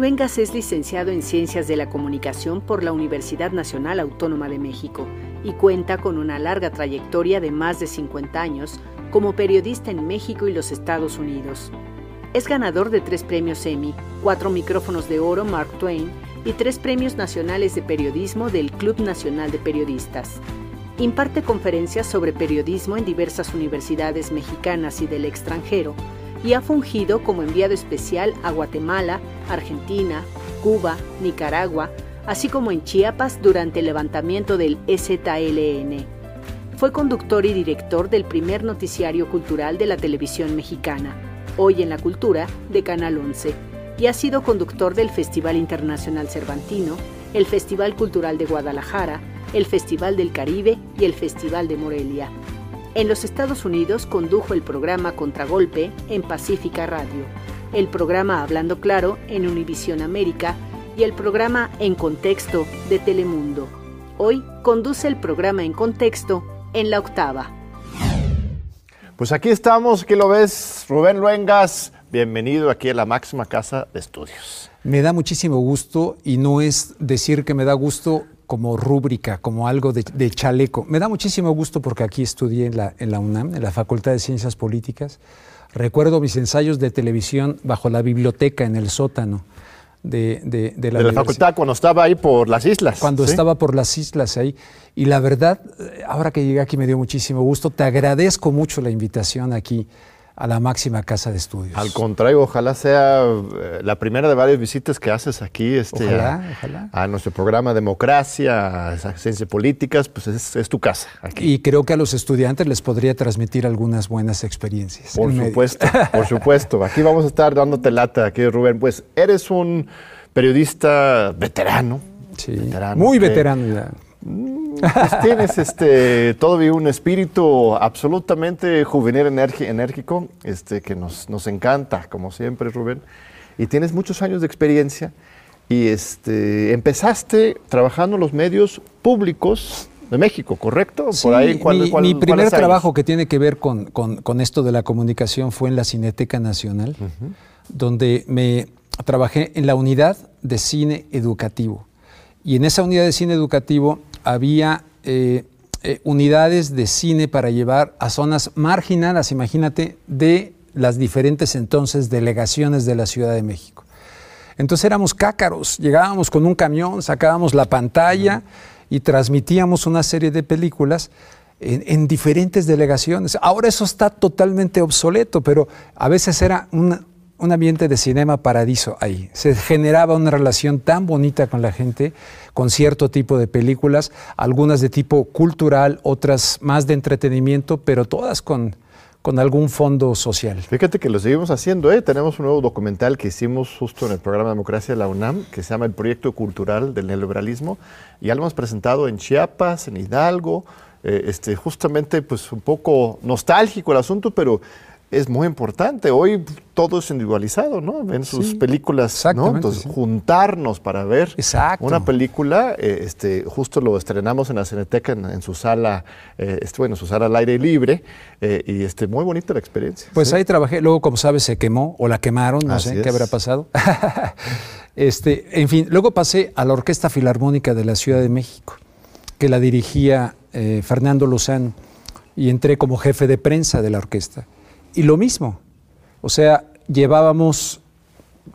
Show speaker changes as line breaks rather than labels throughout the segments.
Rubén Luengas es licenciado en Ciencias de la Comunicación por la Universidad Nacional Autónoma de México y cuenta con una larga trayectoria de más de 50 años como periodista en México y los Estados Unidos. Es ganador de tres premios Emmy, cuatro micrófonos de oro Mark Twain y tres premios nacionales de periodismo del Club Nacional de Periodistas. Imparte conferencias sobre periodismo en diversas universidades mexicanas y del extranjero y ha fungido como enviado especial a Guatemala, Argentina, Cuba, Nicaragua, así como en Chiapas durante el levantamiento del EZLN. Fue conductor y director del primer noticiario cultural de la televisión mexicana, Hoy en la Cultura, de Canal 11, y ha sido conductor del Festival Internacional Cervantino, el Festival Cultural de Guadalajara, el Festival del Caribe y el Festival de Morelia. En los Estados Unidos condujo el programa Contragolpe en Pacífica Radio, el programa Hablando Claro en Univisión América y el programa En Contexto de Telemundo. Hoy conduce el programa En Contexto en la octava.
Pues aquí estamos, ¿qué lo ves? Rubén Luengas, bienvenido aquí a la máxima casa de estudios.
Me da muchísimo gusto y no es decir que me da gusto como rúbrica, como algo de, chaleco. Me da muchísimo gusto porque aquí estudié en la, en la UNAM, en la Facultad de Ciencias Políticas. Recuerdo mis ensayos de televisión bajo la biblioteca en el sótano de,
de, la, facultad cuando estaba ahí por las islas.
Cuando estaba por las islas ahí. Y la verdad, eh, ahora que llegué aquí me dio muchísimo gusto. Te agradezco mucho la invitación aquí a la máxima casa de estudios.
Al contrario, ojalá sea eh, la primera de varias visitas que haces aquí este, a, nuestro programa Democracia, a Ciencias Políticas, pues es, tu casa. Aquí.
Y creo que a los estudiantes les podría transmitir algunas buenas experiencias.
Por supuesto, por supuesto. Aquí vamos a estar dándote lata, aquí Rubén. Pues eres un periodista veterano.
Sí, muy veterano ya.
Pues tienes este, todavía un espíritu absolutamente juvenil, enérgico, este, que nos, nos encanta, como siempre, Rubén. Y tienes muchos años de experiencia y este, empezaste trabajando en los medios públicos de México, ¿correcto?
Sí, mi, primer trabajo que tiene que ver con, con, esto de la comunicación fue en la Cineteca Nacional, donde me trabajé en la unidad de cine educativo. Y en esa unidad de cine educativo había eh, eh, unidades de cine para llevar a zonas marginadas, imagínate, de las diferentes entonces delegaciones de la Ciudad de México. Entonces éramos cácaros, llegábamos con un camión, sacábamos la pantalla y transmitíamos una serie de películas en, diferentes delegaciones. Ahora eso está totalmente obsoleto, pero a veces era un, un ambiente de cinema paradiso ahí. Se generaba una relación tan bonita con la gente con cierto tipo de películas, algunas de tipo cultural, otras más de entretenimiento, pero todas con, con algún fondo social.
Fíjate que lo seguimos haciendo, ¿eh? tenemos un nuevo documental que hicimos justo en el programa Democracia de la UNAM, que se llama El Proyecto Cultural del Neoliberalismo, y ya lo hemos presentado en Chiapas, en Hidalgo, eh, este, justamente pues un poco nostálgico el asunto, pero es muy importante. Hoy todo es individualizado, ¿no? Ven sus películas, ¿no? Entonces, juntarnos para ver una película, eh, este, justo lo estrenamos en la Cineteca, en, su sala, eh, este, bueno, su sala al aire libre, eh, y este, muy bonita la experiencia.
Pues ahí trabajé, luego, como sabes, se quemó, o la quemaron, no sé qué habrá pasado. este, en fin, luego pasé a la Orquesta Filarmónica de la Ciudad de México, que la dirigía Fernando Lozano, y entré como jefe de prensa de la orquesta. Y lo mismo, o sea, llevábamos,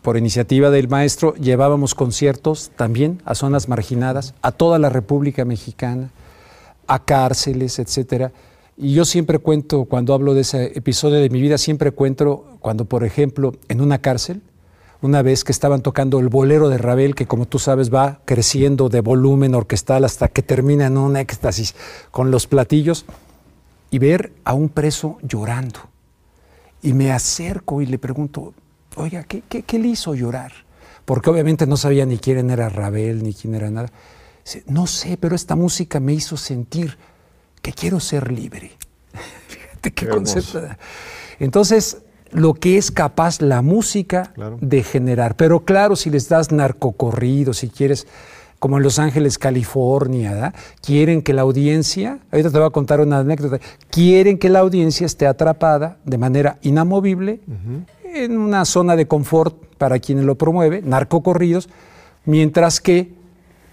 por iniciativa del maestro, llevábamos conciertos también a zonas marginadas, a toda la República Mexicana, a cárceles, etcétera. Y yo siempre cuento, cuando hablo de ese episodio de mi vida, siempre cuento cuando, por ejemplo, en una cárcel, una vez que estaban tocando el bolero de Ravel, que como tú sabes va creciendo de volumen orquestal hasta que termina en un éxtasis con los platillos, y ver a un preso llorando y me acerco y le pregunto, oiga, ¿qué, qué, le hizo llorar? Porque obviamente no sabía ni quién era Rabel, ni quién era nada. Dice, no sé, pero esta música me hizo sentir que quiero ser libre. Fíjate qué, concepto. Entonces, lo que es capaz la música de generar. Pero claro, si les das narcocorrido, si quieres como en Los Ángeles, California, quieren que la audiencia, ahorita te voy a contar una anécdota, quieren que la audiencia esté atrapada de manera inamovible en una zona de confort para quienes lo promueve, narcocorridos, mientras que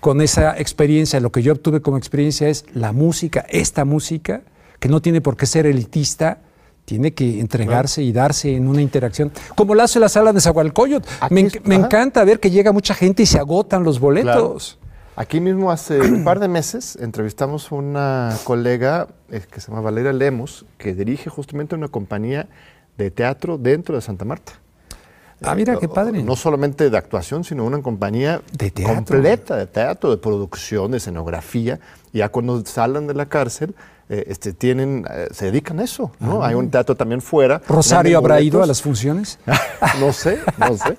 con esa experiencia, lo que yo obtuve como experiencia es la música, esta música, que no tiene por qué ser elitista, tiene que entregarse y darse en una interacción. Como lo hace la sala de Zagualcoyot. Me, me encanta ver que llega mucha gente y se agotan los boletos.
Aquí mismo hace un par de meses entrevistamos a una colega eh, que se llama Valeria Lemos, que dirige justamente una compañía de teatro dentro de Santa Marta.
Ah, mira, qué padre.
No solamente de actuación, sino una compañía completa de teatro, de producción, de escenografía. Ya cuando salen de la cárcel, eh, este, tienen, eh, se dedican a eso, ¿no? Ah. Hay un teatro también fuera.
¿Rosario habrá ido a las funciones?
no sé, no sé.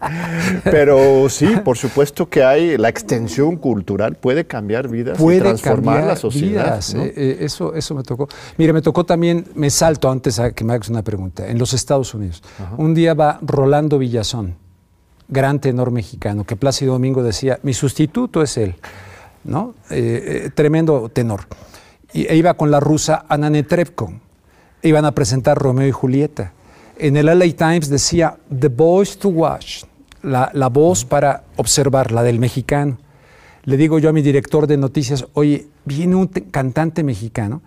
Pero sí, por supuesto que hay, la extensión cultural puede cambiar vidas
puede
y transformar la sociedad.
Eh, eso, eso me tocó. Mire, me tocó también, me salto antes a que me hagas una pregunta, en los Estados Unidos. Un día va Rolando Villazón, gran tenor mexicano, que Plácido Domingo decía, mi sustituto es él, ¿no? tremendo tenor e iba con la rusa Anna Netrebko. Iban a presentar Romeo y Julieta. En el LA Times decía The Voice to Watch, la, la voz para observar, la del mexicano. Le digo yo a mi director de noticias, oye, viene un cantante mexicano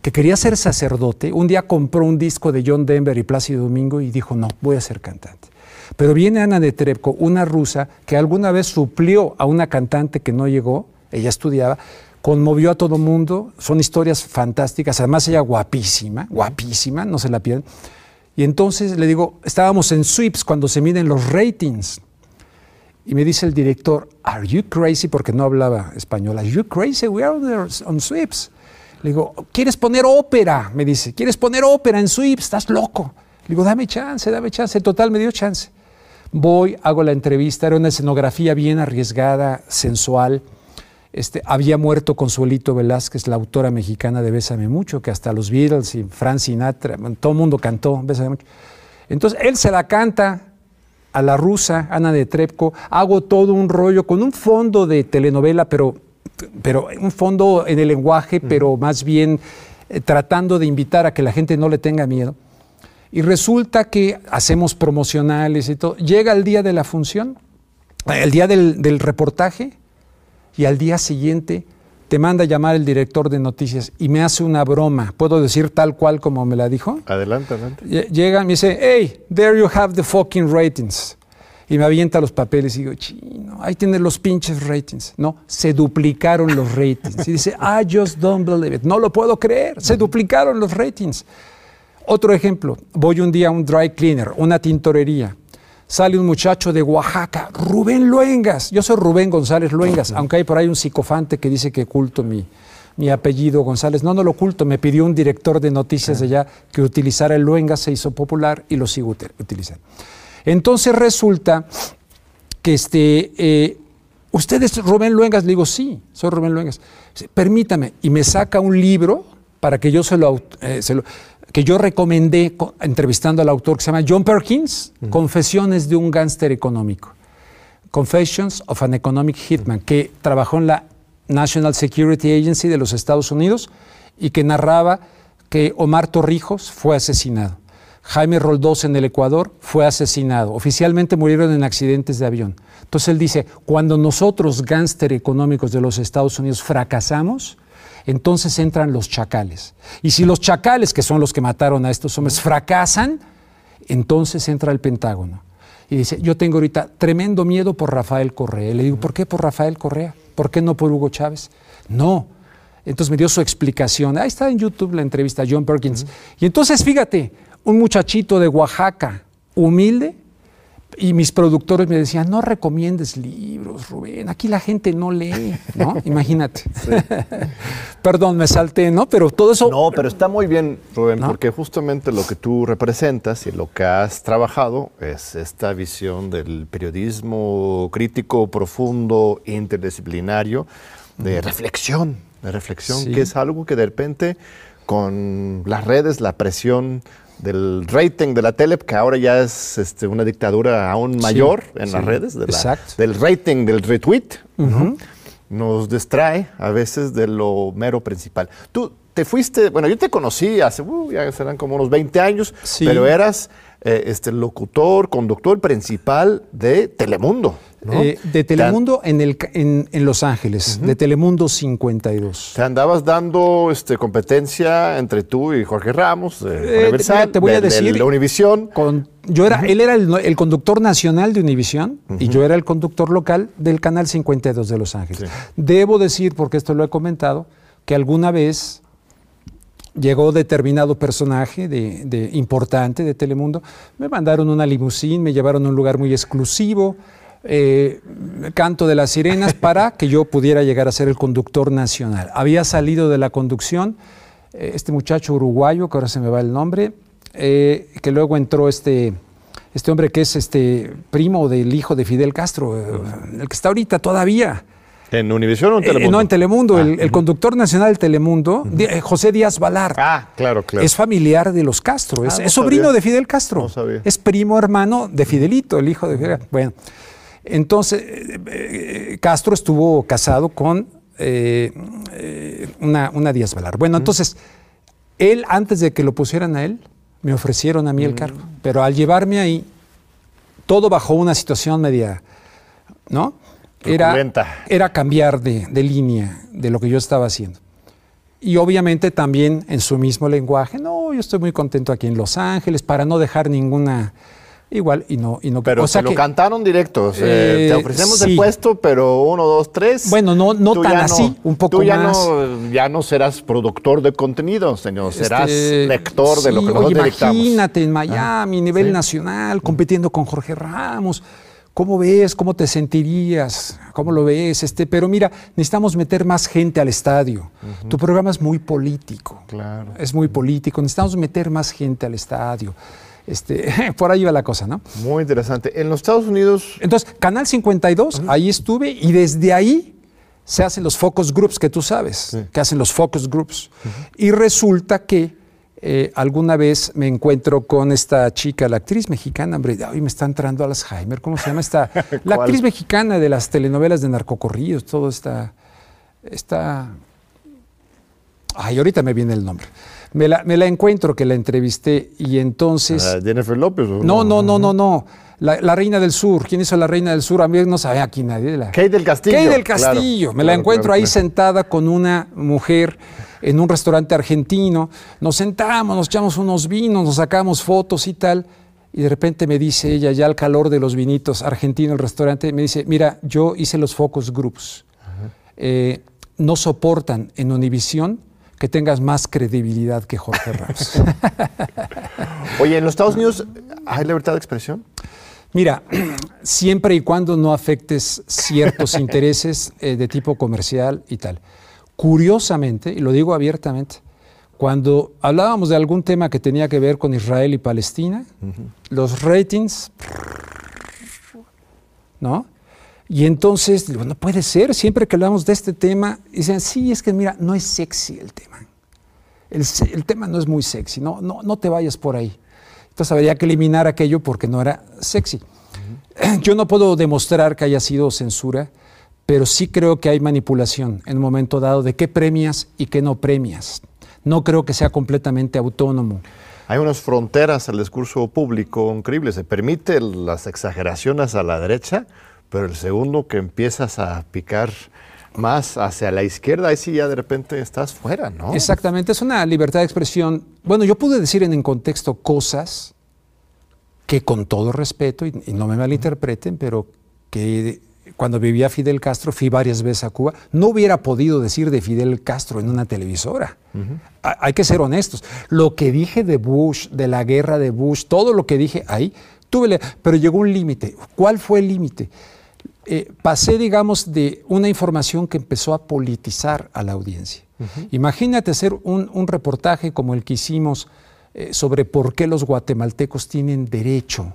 que quería ser sacerdote. Un día compró un disco de John Denver y Plácido Domingo y dijo, no, voy a ser cantante. Pero viene Ana Netrebko, una rusa que alguna vez suplió a una cantante que no llegó, ella estudiaba, conmovió a todo mundo, son historias fantásticas, además ella guapísima, guapísima, no se la pierden. Y entonces le digo, estábamos en Sweeps cuando se miden los ratings. Y me dice el director, ¿Are you crazy? Porque no hablaba español. ¿Are you crazy? We are on Sweeps. Le digo, ¿quieres poner ópera? Me dice, ¿quieres poner ópera en Sweeps? Estás loco. Le digo, dame chance, dame chance. Total, me dio chance. Voy, hago la entrevista. Era una escenografía bien arriesgada, sensual. Este, había muerto Consuelito Velázquez, la autora mexicana de Bésame Mucho, que hasta los Beatles y Frank Sinatra, todo el mundo cantó Bésame Mucho. Entonces él se la canta a la rusa, Ana de Trepco, hago todo un rollo con un fondo de telenovela, pero, pero un fondo en el lenguaje, pero más bien eh, tratando de invitar a que la gente no le tenga miedo. Y resulta que hacemos promocionales y todo. Llega el día de la función, el día del, del reportaje, y al día siguiente te manda a llamar el director de noticias y me hace una broma. ¿Puedo decir tal cual como me la dijo?
Adelante, adelante.
Llega y me dice, hey, there you have the fucking ratings. Y me avienta los papeles y digo, chino, ahí tienes los pinches ratings. No, se duplicaron los ratings. Y dice, I just don't believe it. No lo puedo creer, se duplicaron los ratings. Otro ejemplo, voy un día a un dry cleaner, una tintorería sale un muchacho de Oaxaca, Rubén Luengas. Yo soy Rubén González Luengas, aunque hay por ahí un psicofante que dice que oculto mi, mi apellido González. No, no lo oculto, me pidió un director de noticias de allá que utilizara el Luengas, se hizo popular y lo sigo utilizando. Entonces resulta que este, eh, ¿usted es Rubén Luengas? Le digo, sí, soy Rubén Luengas. Permítame, y me saca un libro para que yo se lo, eh, se lo que yo recomendé entrevistando al autor que se llama John Perkins, Confesiones de un gángster económico. Confessions of an Economic Hitman, que trabajó en la National Security Agency de los Estados Unidos y que narraba que Omar Torrijos fue asesinado. Jaime Roldós en el Ecuador fue asesinado. Oficialmente murieron en accidentes de avión. Entonces él dice, cuando nosotros, gángster económicos de los Estados Unidos, fracasamos, entonces entran los chacales. Y si los chacales, que son los que mataron a estos hombres, fracasan, entonces entra el Pentágono. Y dice, yo tengo ahorita tremendo miedo por Rafael Correa. le digo, ¿por qué por Rafael Correa? ¿Por qué no por Hugo Chávez? No. Entonces me dio su explicación. Ahí está en YouTube la entrevista a John Perkins. Y entonces fíjate, un muchachito de Oaxaca, humilde, y mis productores me decían, no recomiendes libros, Rubén, aquí la gente no lee, ¿no? Imagínate. Perdón, me salté, ¿no? Pero todo eso...
No, pero está muy bien, Rubén, porque justamente lo que tú representas y lo que has trabajado es esta visión del periodismo crítico, profundo, interdisciplinario, de reflexión, de reflexión, que es algo que de repente con las redes, la presión del rating de la tele, que ahora ya es este, una dictadura aún mayor en las redes, del rating, del retweet, nos distrae a veces de lo mero principal. Tú te fuiste, bueno, yo te conocí hace, uh, ya serán como unos 20 años, pero eras eh, este locutor, conductor principal de Telemundo.
Eh, de Telemundo en, el, en, Los Ángeles, de Telemundo 52.
Te andabas dando este, competencia entre tú y Jorge Ramos, de Universal,
te voy a decir,
de, Univisión.
yo era, Él era el, conductor nacional de Univisión y yo era el conductor local del Canal 52 de Los Ángeles. Debo decir, porque esto lo he comentado, que alguna vez llegó determinado personaje de, importante de Telemundo, me mandaron una limusín, me llevaron a un lugar muy exclusivo, eh, canto de las sirenas, para que yo pudiera llegar a ser el conductor nacional. Había salido de la conducción eh, este muchacho uruguayo, que ahora se me va el nombre, eh, que luego entró este, este hombre que es este primo del hijo de Fidel Castro, el que está ahorita todavía.
¿En Univisión o en Telemundo?
no, en Telemundo. el, ah, conductor nacional de Telemundo, José Díaz Valar.
Ah, claro, claro.
Es familiar de los Castro. es, ah, sobrino de Fidel Castro.
No sabía.
Es primo hermano de Fidelito, el hijo de Fidel. Bueno, entonces eh, eh, Castro estuvo casado con eh, una, Díaz Valar. Bueno, entonces, él, antes de que lo pusieran a él, me ofrecieron a mí el cargo. Pero al llevarme ahí, todo bajo una situación media, ¿no? era, era cambiar de, línea de lo que yo estaba haciendo. Y obviamente también en su mismo lenguaje, no, yo estoy muy contento aquí en Los Ángeles para no dejar ninguna igual y no y no
pero se lo cantaron directos te eh, ofrecemos el puesto pero uno dos tres
bueno no no tan así un poco
tú ya
más
no ya no serás productor de contenido señor serás este, lector de lo que nosotros
oye, imagínate en Miami a nivel nacional compitiendo con Jorge Ramos ¿Cómo ves? ¿Cómo te sentirías? ¿Cómo lo ves? Este, pero mira, necesitamos meter más gente al estadio. Tu programa es muy político.
Claro.
Es muy político. Necesitamos meter más gente al estadio. Este, por ahí va la cosa, ¿no?
Muy interesante. En los Estados Unidos.
Entonces, Canal 52, ahí estuve y desde ahí se hacen los focus groups que tú sabes, que hacen los focus groups. Y resulta que eh, alguna vez me encuentro con esta chica, la actriz mexicana, hombre, hoy me está entrando Alzheimer, ¿cómo se llama esta? La actriz mexicana de las telenovelas de narcocorridos, todo está, está... Ay, ahorita me viene el nombre. Me la, encuentro que la entrevisté y entonces...
Ah, Jennifer López.
No, no, no, no, no. La, Reina del Sur. ¿Quién hizo la Reina del Sur? A mí no sabía aquí nadie. La...
Kate del Castillo.
Kate del Castillo. me la encuentro ahí sentada con una mujer en un restaurante argentino, nos sentamos, nos echamos unos vinos, nos sacamos fotos y tal, y de repente me dice ella, ya al calor de los vinitos argentinos, el restaurante, me dice, mira, yo hice los focus groups, eh, no soportan en Univisión que tengas más credibilidad que Jorge Ramos.
Oye, ¿en los Estados Unidos hay libertad de expresión?
Mira, siempre y cuando no afectes ciertos intereses eh, de tipo comercial y tal. Curiosamente, y lo digo abiertamente, cuando hablábamos de algún tema que tenía que ver con Israel y Palestina, los ratings, ¿no? Y entonces, digo, no puede ser, siempre que hablamos de este tema, dicen, sí, es que mira, no es sexy el tema. El, tema no es muy sexy, no, no, no te vayas por ahí. Entonces habría que eliminar aquello porque no era sexy. Yo no puedo demostrar que haya sido censura, pero sí creo que hay manipulación en un momento dado de qué premias y qué no premias. No creo que sea completamente autónomo.
Hay unas fronteras al discurso público increíbles. Se permite las exageraciones a la derecha, pero el segundo que empiezas a picar más hacia la izquierda, ahí sí ya de repente estás fuera, ¿no?
Exactamente, es una libertad de expresión. Bueno, yo pude decir en, el contexto cosas que con todo respeto, y no me malinterpreten, pero que cuando vivía Fidel Castro, fui varias veces a Cuba, no hubiera podido decir de Fidel Castro en una televisora. Hay que ser honestos. Lo que dije de Bush, de la guerra de Bush, todo lo que dije ahí, tuve, pero llegó un límite. ¿Cuál fue el límite? Eh, pasé, digamos, de una información que empezó a politizar a la audiencia. Imagínate hacer un, reportaje como el que hicimos eh, sobre por qué los guatemaltecos tienen derecho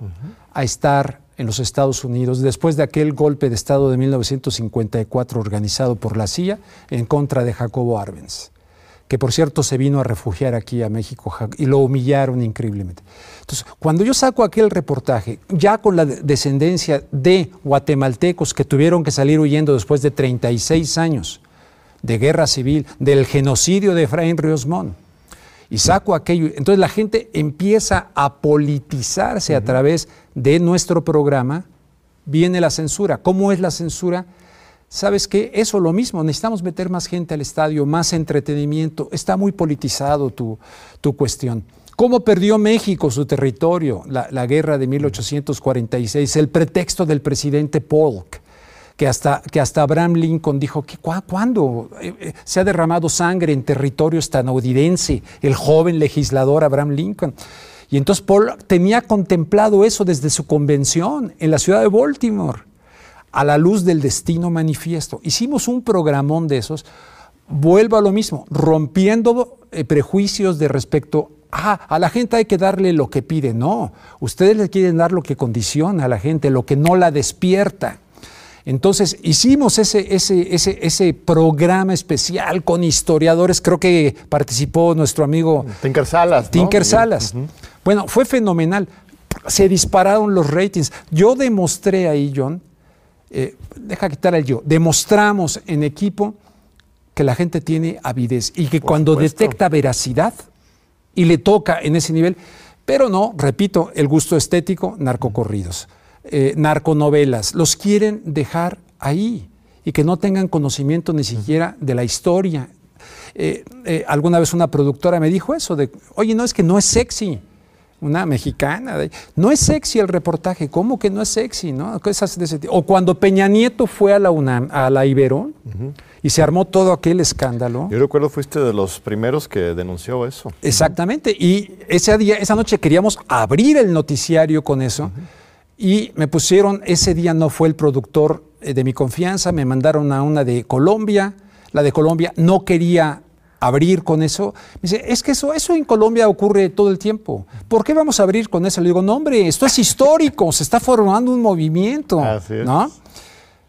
a estar en los Estados Unidos después de aquel golpe de Estado de 1954 organizado por la CIA en contra de Jacobo Arbenz, que por cierto se vino a refugiar aquí a México y lo humillaron increíblemente. Entonces, cuando yo saco aquel reportaje, ya con la descendencia de guatemaltecos que tuvieron que salir huyendo después de 36 años de guerra civil, del genocidio de Efraín Ríos Montt, y saco aquello. Entonces la gente empieza a politizarse a través de nuestro programa. Viene la censura. ¿Cómo es la censura? ¿Sabes qué? Eso lo mismo, necesitamos meter más gente al estadio, más entretenimiento. Está muy politizado tu, tu cuestión. ¿Cómo perdió México su territorio? La, la, guerra de 1846, el pretexto del presidente Polk que hasta, que hasta Abraham Lincoln dijo, que, ¿cuándo eh, eh, se ha derramado sangre en territorio estadounidense? El joven legislador Abraham Lincoln. Y entonces Paul tenía contemplado eso desde su convención en la ciudad de Baltimore, a la luz del destino manifiesto. Hicimos un programón de esos, vuelvo a lo mismo, rompiendo eh, prejuicios de respecto Ah, a la gente hay que darle lo que pide. No, ustedes le quieren dar lo que condiciona a la gente, lo que no la despierta. Entonces hicimos ese, ese, ese, ese, programa especial con historiadores, creo que participó nuestro amigo
Tinker Salas.
Tinker Salas. Bueno, fue fenomenal. Se dispararon los ratings. Yo demostré ahí, John, eh, deja quitar el yo, demostramos en equipo que la gente tiene avidez y que cuando detecta veracidad y le toca en ese nivel, pero no, repito, el gusto estético, narcocorridos. Eh, narconovelas, los quieren dejar ahí y que no tengan conocimiento ni siquiera de la historia. Eh, eh, alguna vez una productora me dijo eso, de, oye, no es que no es sexy, una mexicana, no es sexy el reportaje, ¿cómo que no es sexy? ¿no? o cuando Peña Nieto fue a la UNAM, a la Ibero, y se armó todo aquel escándalo.
Yo recuerdo fuiste de los primeros que denunció eso.
Exactamente, y ese día, esa noche queríamos abrir el noticiario con eso. Y me pusieron, ese día no fue el productor eh, de mi confianza, me mandaron a una de Colombia, la de Colombia no quería abrir con eso. Me dice, es que eso, eso en Colombia ocurre todo el tiempo. ¿Por qué vamos a abrir con eso? Le digo, no, hombre, esto es histórico, se está formando un movimiento. ¿no?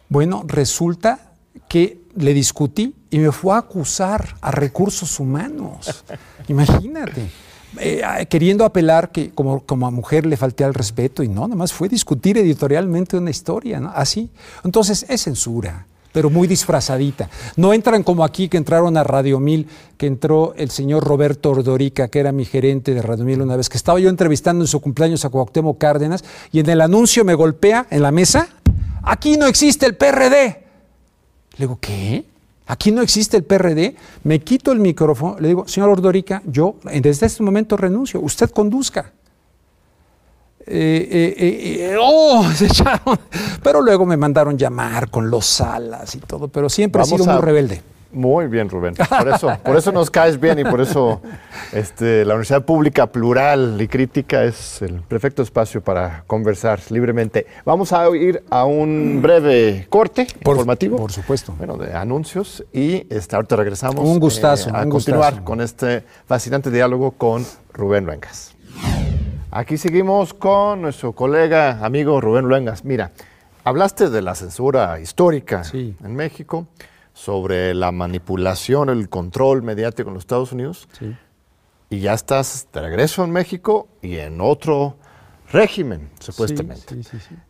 Bueno, resulta que le discutí y me fue a acusar a recursos humanos. Imagínate. Eh, ah, queriendo apelar que como, como a mujer le falté al respeto y no, nada más fue discutir editorialmente una historia, ¿no? Así. Entonces es censura, pero muy disfrazadita. No entran como aquí que entraron a Radio Mil, que entró el señor Roberto Ordorica, que era mi gerente de Radio Mil una vez, que estaba yo entrevistando en su cumpleaños a Cuauhtémoc Cárdenas y en el anuncio me golpea en la mesa, aquí no existe el PRD. Le digo, ¿qué? Aquí no existe el PRD, me quito el micrófono, le digo, señor Ordorica, yo desde este momento renuncio, usted conduzca. Eh, eh, eh, oh, se echaron. Pero luego me mandaron llamar con los salas y todo, pero siempre he sido muy rebelde.
Muy bien, Rubén. Por eso, por eso nos caes bien y por eso este, la Universidad Pública Plural y Crítica es el perfecto espacio para conversar libremente. Vamos a ir a un breve corte informativo.
Por supuesto.
Bueno, de anuncios y este, ahorita regresamos
un gustazo,
a continuar con este fascinante diálogo con Rubén Luengas. Aquí seguimos con nuestro colega, amigo Rubén Luengas. Mira, hablaste de la censura histórica en México sobre la manipulación, el control mediático en los Estados Unidos. Y ya estás de regreso en México y en otro régimen, supuestamente.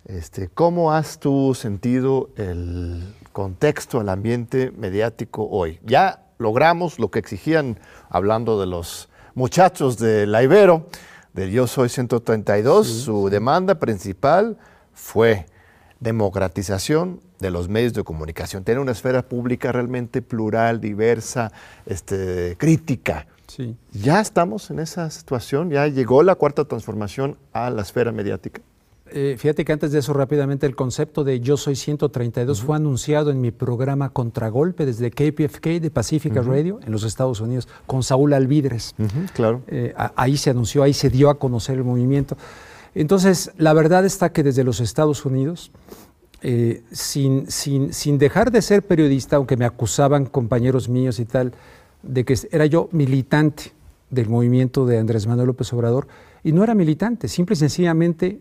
este, ¿Cómo has tú sentido el contexto, el ambiente mediático hoy? Ya logramos lo que exigían, hablando de los muchachos de la Ibero, del Yo Soy 132, su demanda principal fue democratización de los medios de comunicación, tener una esfera pública realmente plural, diversa, este, crítica. Sí. Ya estamos en esa situación, ya llegó la cuarta transformación a la esfera mediática.
Eh, fíjate que antes de eso rápidamente el concepto de Yo Soy 132 fue anunciado en mi programa Contragolpe desde KPFK de Pacifica Radio en los Estados Unidos con Saúl Alvidres.
claro.
Eh, ahí se anunció, ahí se dio a conocer el movimiento. Entonces, la verdad está que desde los Estados Unidos, eh, sin, sin, sin, dejar de ser periodista, aunque me acusaban compañeros míos y tal, de que era yo militante del movimiento de Andrés Manuel López Obrador, y no era militante, simple y sencillamente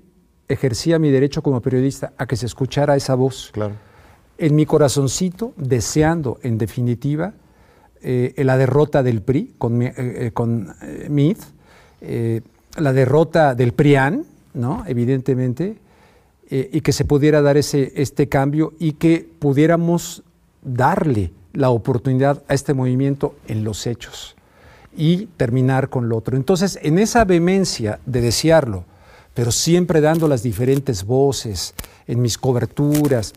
ejercía mi derecho como periodista a que se escuchara esa voz.
Claro.
En mi corazoncito, deseando, en definitiva, eh, la derrota del PRI con, eh, con Meade, la derrota del PRIAN, ¿no? evidentemente, eh, y que se pudiera dar ese, este cambio y que pudiéramos darle la oportunidad a este movimiento en los hechos. y terminar con lo otro. Entonces, en esa vehemencia de desearlo, pero siempre dando las diferentes voces en mis coberturas,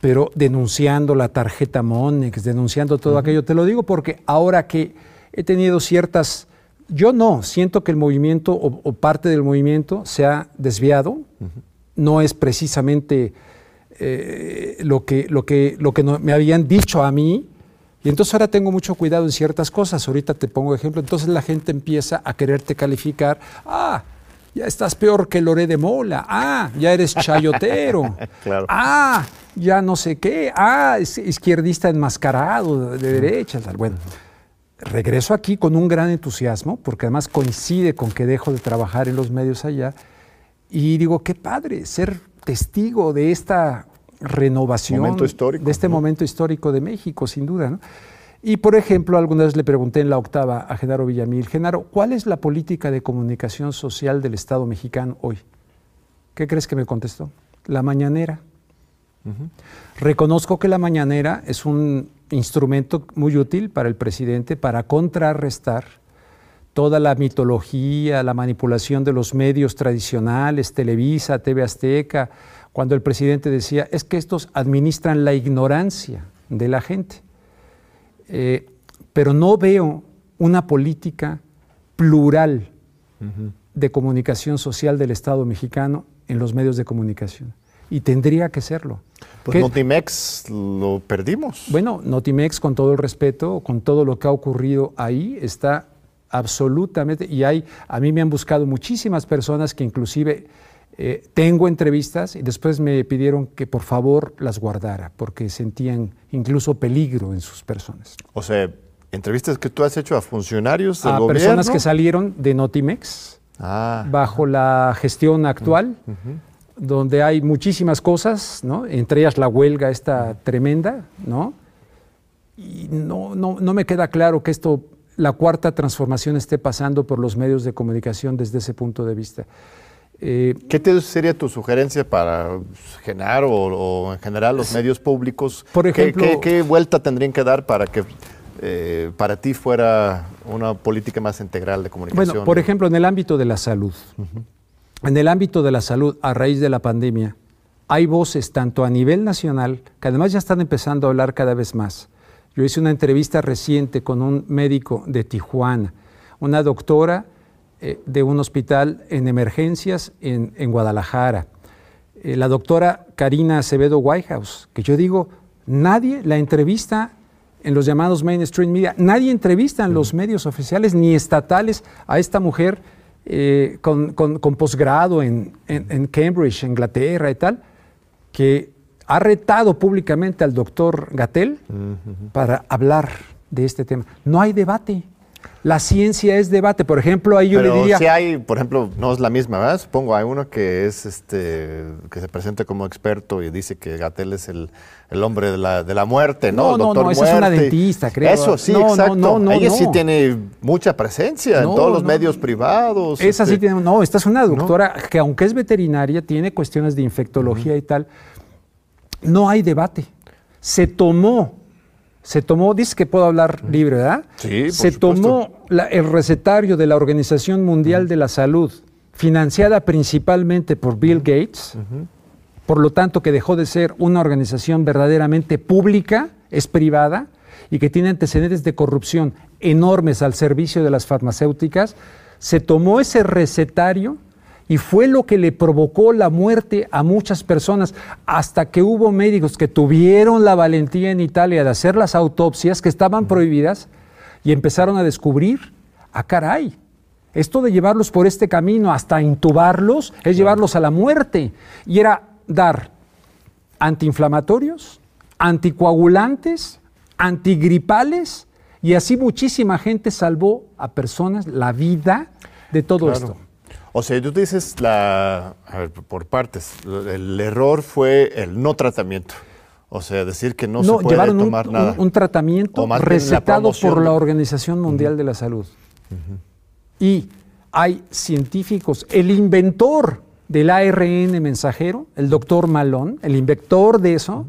pero denunciando la tarjeta Monex, denunciando todo aquello, te lo digo porque ahora que he tenido ciertas, yo no, siento que el movimiento o, parte del movimiento se ha desviado, no es precisamente eh, lo que, lo que, lo que me habían dicho a mí, y entonces ahora tengo mucho cuidado en ciertas cosas. Ahorita te pongo ejemplo. Entonces la gente empieza a quererte calificar. Ah, ya estás peor que Loré de Mola. Ah, ya eres chayotero. claro. Ah, ya no sé qué. Ah, es izquierdista enmascarado de derechas. Bueno, regreso aquí con un gran entusiasmo, porque además coincide con que dejo de trabajar en los medios allá. Y digo, qué padre ser testigo de esta renovación de este momento histórico de México, sin duda. Y, por ejemplo, alguna vez le pregunté en la octava a Genaro Villamil, Genaro, ¿cuál es la política de comunicación social del Estado mexicano hoy? ¿Qué crees que me contestó? La mañanera. Reconozco que la mañanera es un instrumento muy útil para el presidente para contrarrestar toda la mitología, la manipulación de los medios tradicionales, Televisa, TV Azteca, cuando el presidente decía, es que estos administran la ignorancia de la gente. Eh, pero no veo una política plural de comunicación social del Estado mexicano en los medios de comunicación. Y tendría que serlo.
Pues Notimex lo perdimos.
Bueno, Notimex, con todo el respeto, con todo lo que ha ocurrido ahí, está absolutamente, y hay, a mí me han buscado muchísimas personas que inclusive eh, tengo entrevistas y después me pidieron que por favor las guardara porque sentían incluso peligro en sus personas.
O sea, entrevistas que tú has hecho a funcionarios del
a personas que salieron de Notimex ah. bajo la gestión actual, donde hay muchísimas cosas, ¿no? Entre ellas la huelga esta tremenda, ¿no? Y no, no, no me queda claro que esto, la cuarta transformación esté pasando por los medios de comunicación desde ese punto de vista.
Eh, ¿Qué sería tu sugerencia para generar o, en general los medios públicos? Por ejemplo, ¿Qué, vuelta tendrían que dar para que eh, para ti fuera una política más integral de comunicación?
Bueno, por ejemplo, en el ámbito de la salud. En el ámbito de la salud, a raíz de la pandemia, hay voces tanto a nivel nacional, que además ya están empezando a hablar cada vez más. Yo hice una entrevista reciente con un médico de Tijuana, una doctora eh, de un hospital en emergencias en, Guadalajara. Eh, la doctora Karina Acevedo Whitehouse, que yo digo, nadie la entrevista en los llamados mainstream media, nadie entrevista en los medios oficiales ni estatales a esta mujer eh, con, posgrado en, Cambridge, Inglaterra y tal, que ha retado públicamente al doctor Gatel para hablar de este tema. No hay debate. La ciencia es debate. Por ejemplo, ahí yo le diría.
Si hay, por ejemplo, no es la misma, ¿verdad? Supongo, hay uno que es este, que se presenta como experto y dice que Gatel es el, hombre de la, de la, muerte, ¿no?
No, no, no, esa es una dentista, creo.
Eso sí, exacto. No, no, Ella sí tiene mucha presencia en todos los medios privados.
Esa sí este tiene. No, esta es una doctora que, aunque es veterinaria, tiene cuestiones de infectología y tal. No hay debate. Se tomó se tomó, dice que puedo hablar libre, ¿verdad?
Sí, por
Se tomó el recetario de la Organización Mundial de la Salud, financiada principalmente por Bill Gates, por lo tanto que dejó de ser una organización verdaderamente pública, es privada y que tiene antecedentes de corrupción enormes al servicio de las farmacéuticas, se tomó ese recetario y fue lo que le provocó la muerte a muchas personas, hasta que hubo médicos que tuvieron la valentía en Italia de hacer las autopsias que estaban prohibidas y empezaron a descubrir, ah caray, esto de llevarlos por este camino hasta intubarlos es llevarlos a la muerte. Y era dar antiinflamatorios, anticoagulantes, antigripales, y así muchísima gente salvó a personas la vida de todo esto.
O sea, tú dices la, a ver, por partes, el error fue el no tratamiento. O sea, decir que no, se puede tomar nada.
Un, un tratamiento recetado por la Organización Mundial de la Salud. Y hay científicos, el inventor del ARN mensajero, el doctor Malón, el inventor de eso,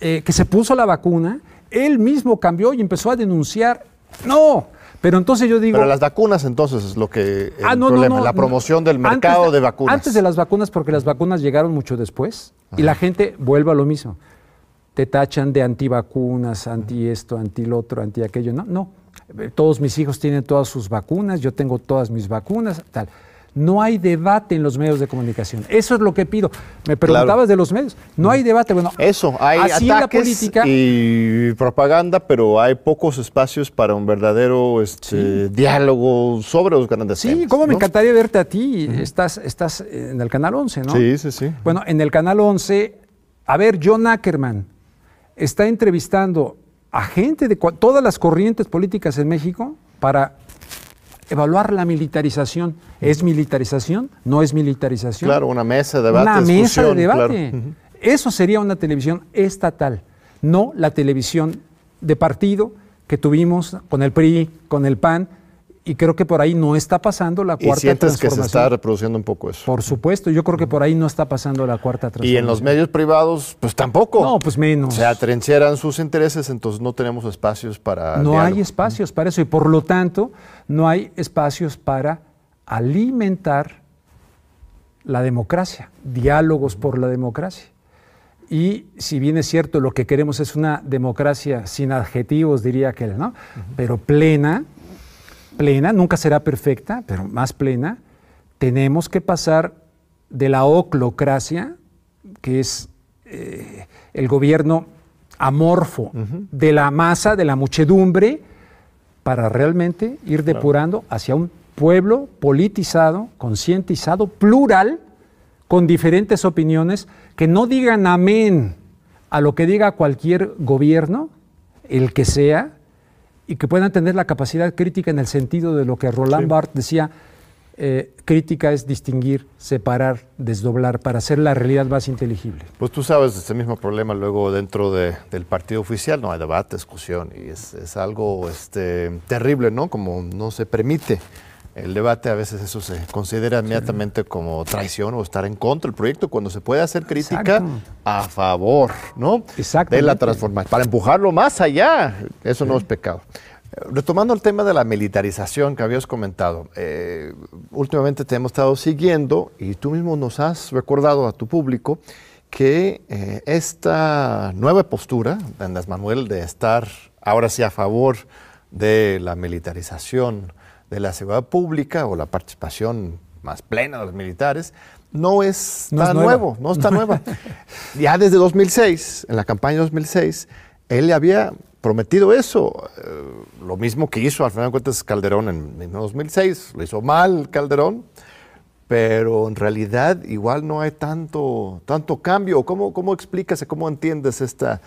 eh, que se puso la vacuna, él mismo cambió y empezó a denunciar No, pero entonces yo digo...
Pero las vacunas entonces es lo que... El ah, no, problema, la promoción del mercado de vacunas.
Antes de las vacunas, porque las vacunas llegaron mucho después y la gente vuelve a lo mismo. Te tachan de antivacunas, anti esto, anti lo otro, anti aquello. No, no. Todos mis hijos tienen todas sus vacunas, yo tengo todas mis vacunas, tal. No hay debate en los medios de comunicación. Eso es lo que pido. Me preguntabas de los medios. No hay debate. Bueno,
eso, hay ataques y propaganda, pero hay pocos espacios para un verdadero este, diálogo sobre los grandes
sí, temas. Sí, cómo me encantaría verte a ti. estás, estás en el Canal 11, ¿no?
Sí, sí, sí.
Bueno, en el Canal 11, a ver, John Ackerman está entrevistando a gente de todas las corrientes políticas en México para evaluar la militarización. ¿Es militarización? ¿No es militarización?
Claro, una mesa de debate.
Una mesa de debate. Eso sería una televisión estatal, no la televisión de partido que tuvimos con el PRI, con el PAN, y creo que por ahí no está pasando la cuarta ¿Y sientes
que se está reproduciendo un poco eso?
Por supuesto, yo creo que por ahí no está pasando la cuarta transformación.
Y en los medios privados, pues tampoco.
No, pues menos.
Se atrincheran sus intereses, entonces no tenemos espacios para.
No hay espacios para eso y por lo tanto no hay espacios para alimentar la democracia, diálogos por la democracia. Y si bien es cierto, lo que queremos es una democracia sin adjetivos, diría que, ¿no? Pero plena plena, nunca será perfecta, pero más plena, tenemos que pasar de la oclocracia, que es eh, el gobierno amorfo de la masa, de la muchedumbre, para realmente ir depurando hacia un pueblo politizado, concientizado, plural, con diferentes opiniones, que no digan amén a lo que diga cualquier gobierno, el que sea, y que puedan tener la capacidad crítica en el sentido de lo que Roland Barthes decía, eh, crítica es distinguir, separar, desdoblar para hacer la realidad más inteligible.
Pues tú sabes, ese mismo problema luego dentro del partido oficial, no hay debate, discusión, y es, algo este, terrible, ¿no? Como no se permite el debate a veces eso se considera inmediatamente como traición o estar en contra del proyecto cuando se puede hacer crítica a favor ¿no? de la transformación, para empujarlo más allá. Eso no es pecado. Retomando el tema de la militarización que habías comentado, eh, últimamente te hemos estado siguiendo y tú mismo nos has recordado a tu público que eh, esta nueva postura de Andrés Manuel de estar ahora sí a favor de la militarización, de la seguridad pública o la participación más plena de los militares, no es tan nuevo, no está nueva. ya desde 2006, en la campaña de 2006, él le había prometido eso, eh, lo mismo que hizo al final de cuentas Calderón en, en 2006, lo hizo mal Calderón, pero en realidad igual no hay tanto, tanto cambio. ¿Cómo, cómo explicas, cómo entiendes esta,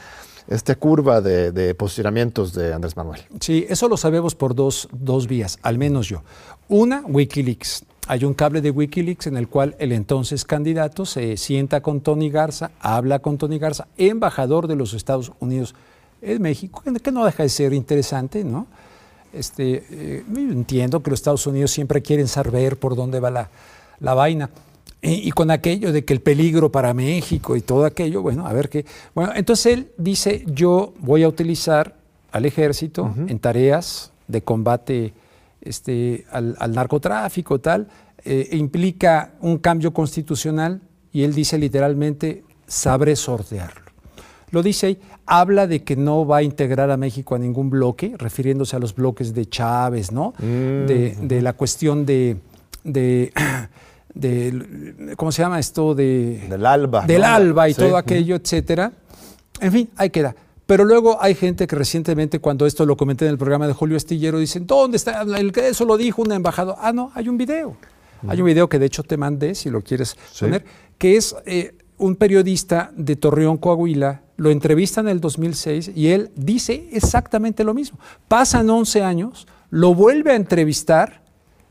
esta curva de, posicionamientos de Andrés Manuel.
Sí, eso lo sabemos por dos, dos vías, al menos yo. Una, Wikileaks. Hay un cable de Wikileaks en el cual el entonces candidato se sienta con Tony Garza, habla con Tony Garza, embajador de los Estados Unidos en México, que no deja de ser interesante, ¿no? Este, eh, entiendo que los Estados Unidos siempre quieren saber por dónde va la, la vaina. Y, con aquello de que el peligro para México y todo aquello, bueno, a ver qué. Bueno, entonces él dice, yo voy a utilizar al ejército en tareas de combate este, al, narcotráfico, tal, eh, e implica un cambio constitucional y él dice literalmente, sabré sortearlo. Lo dice ahí, habla de que no va a integrar a México a ningún bloque, refiriéndose a los bloques de Chávez, ¿no? Mm, de, la cuestión de, de de, ¿cómo se llama esto? De,
del ALBA.
Del ALBA y todo aquello, etcétera. En fin, ahí queda. Pero luego hay gente que recientemente, cuando esto lo comenté en el programa de Julio Astillero, dicen, ¿dónde está? El eso lo dijo un embajador. Ah, no, hay un video. Hay un video que de hecho te mandé, si lo quieres poner, que es eh, un periodista de Torreón, Coahuila, lo entrevista en el 2006 y él dice exactamente lo mismo. Pasan 11 años, lo vuelve a entrevistar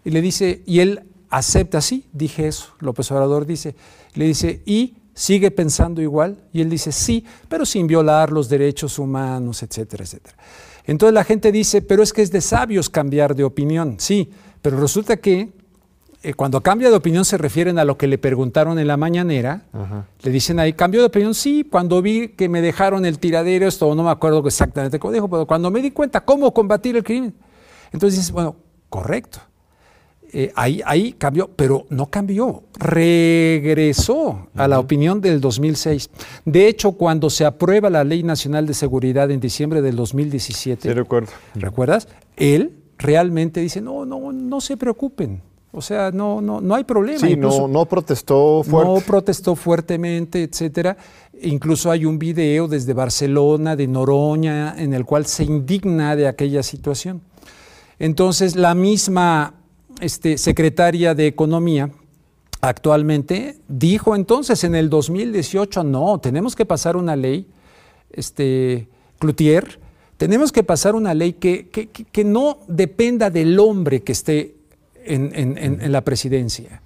y le dice, y él acepta, sí, dije eso, López Obrador dice, le dice, ¿y sigue pensando igual? Y él dice, sí, pero sin violar los derechos humanos, etcétera, etcétera. Entonces la gente dice, pero es que es de sabios cambiar de opinión, sí, pero resulta que eh, cuando cambia de opinión se refieren a lo que le preguntaron en la mañanera. Le dicen ahí, ¿cambió de opinión? Sí, cuando vi que me dejaron el tiradero, esto no me acuerdo exactamente cómo dijo, pero cuando me di cuenta cómo combatir el crimen. Entonces bueno, correcto. Eh, ahí, ahí cambió, pero no cambió, regresó a la opinión del 2006. De hecho, cuando se aprueba la Ley Nacional de Seguridad en diciembre del 2017,
sí, recuerdo.
¿recuerdas? Él realmente dice, no, no, no se preocupen, o sea, no, no, no hay problema.
Sí, no, no protestó fuerte.
No protestó fuertemente, etcétera. Incluso hay un video desde Barcelona, de Noroña, en el cual se indigna de aquella situación. Entonces, la misma este, secretaria de Economía actualmente dijo entonces en el 2018, no, tenemos que pasar una ley, este, Cloutier, tenemos que pasar una ley que, que, que no dependa del hombre que esté en, la presidencia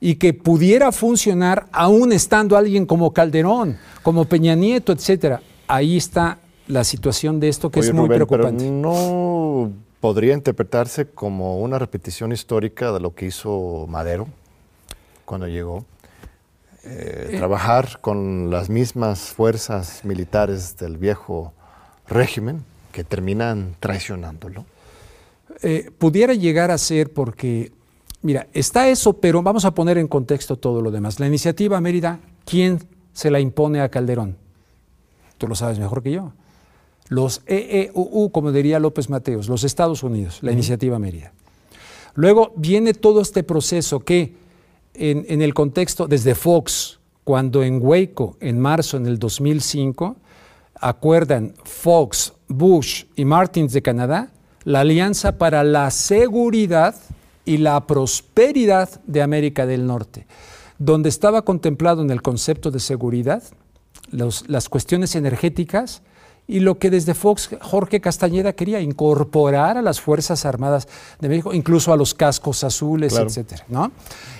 y que pudiera funcionar aún estando alguien como Calderón, como Peña Nieto, etcétera. Ahí está la situación de esto que es muy preocupante.
Pero no podría interpretarse como una repetición histórica de lo que hizo Madero cuando llegó. Eh, eh. trabajar con las mismas fuerzas militares del viejo régimen que terminan traicionándolo.
Eh, pudiera llegar a ser porque, mira, está eso, pero vamos a poner en contexto todo lo demás. La iniciativa Mérida, ¿quién se la impone a Calderón? Tú lo sabes mejor que yo. Los EEUU, como diría López Mateos, los Estados Unidos, la iniciativa Mérida. Luego viene todo este proceso que en, en, el contexto, desde Fox, cuando en Waco, en marzo en el 2005, acuerdan Fox, Bush y Martins de Canadá, la Alianza para la Seguridad y la Prosperidad de América del Norte, donde estaba contemplado en el concepto de seguridad las cuestiones energéticas y lo que desde Fox Jorge Castañeda quería incorporar a las Fuerzas Armadas de México, incluso a los cascos azules, etcétera, ¿no?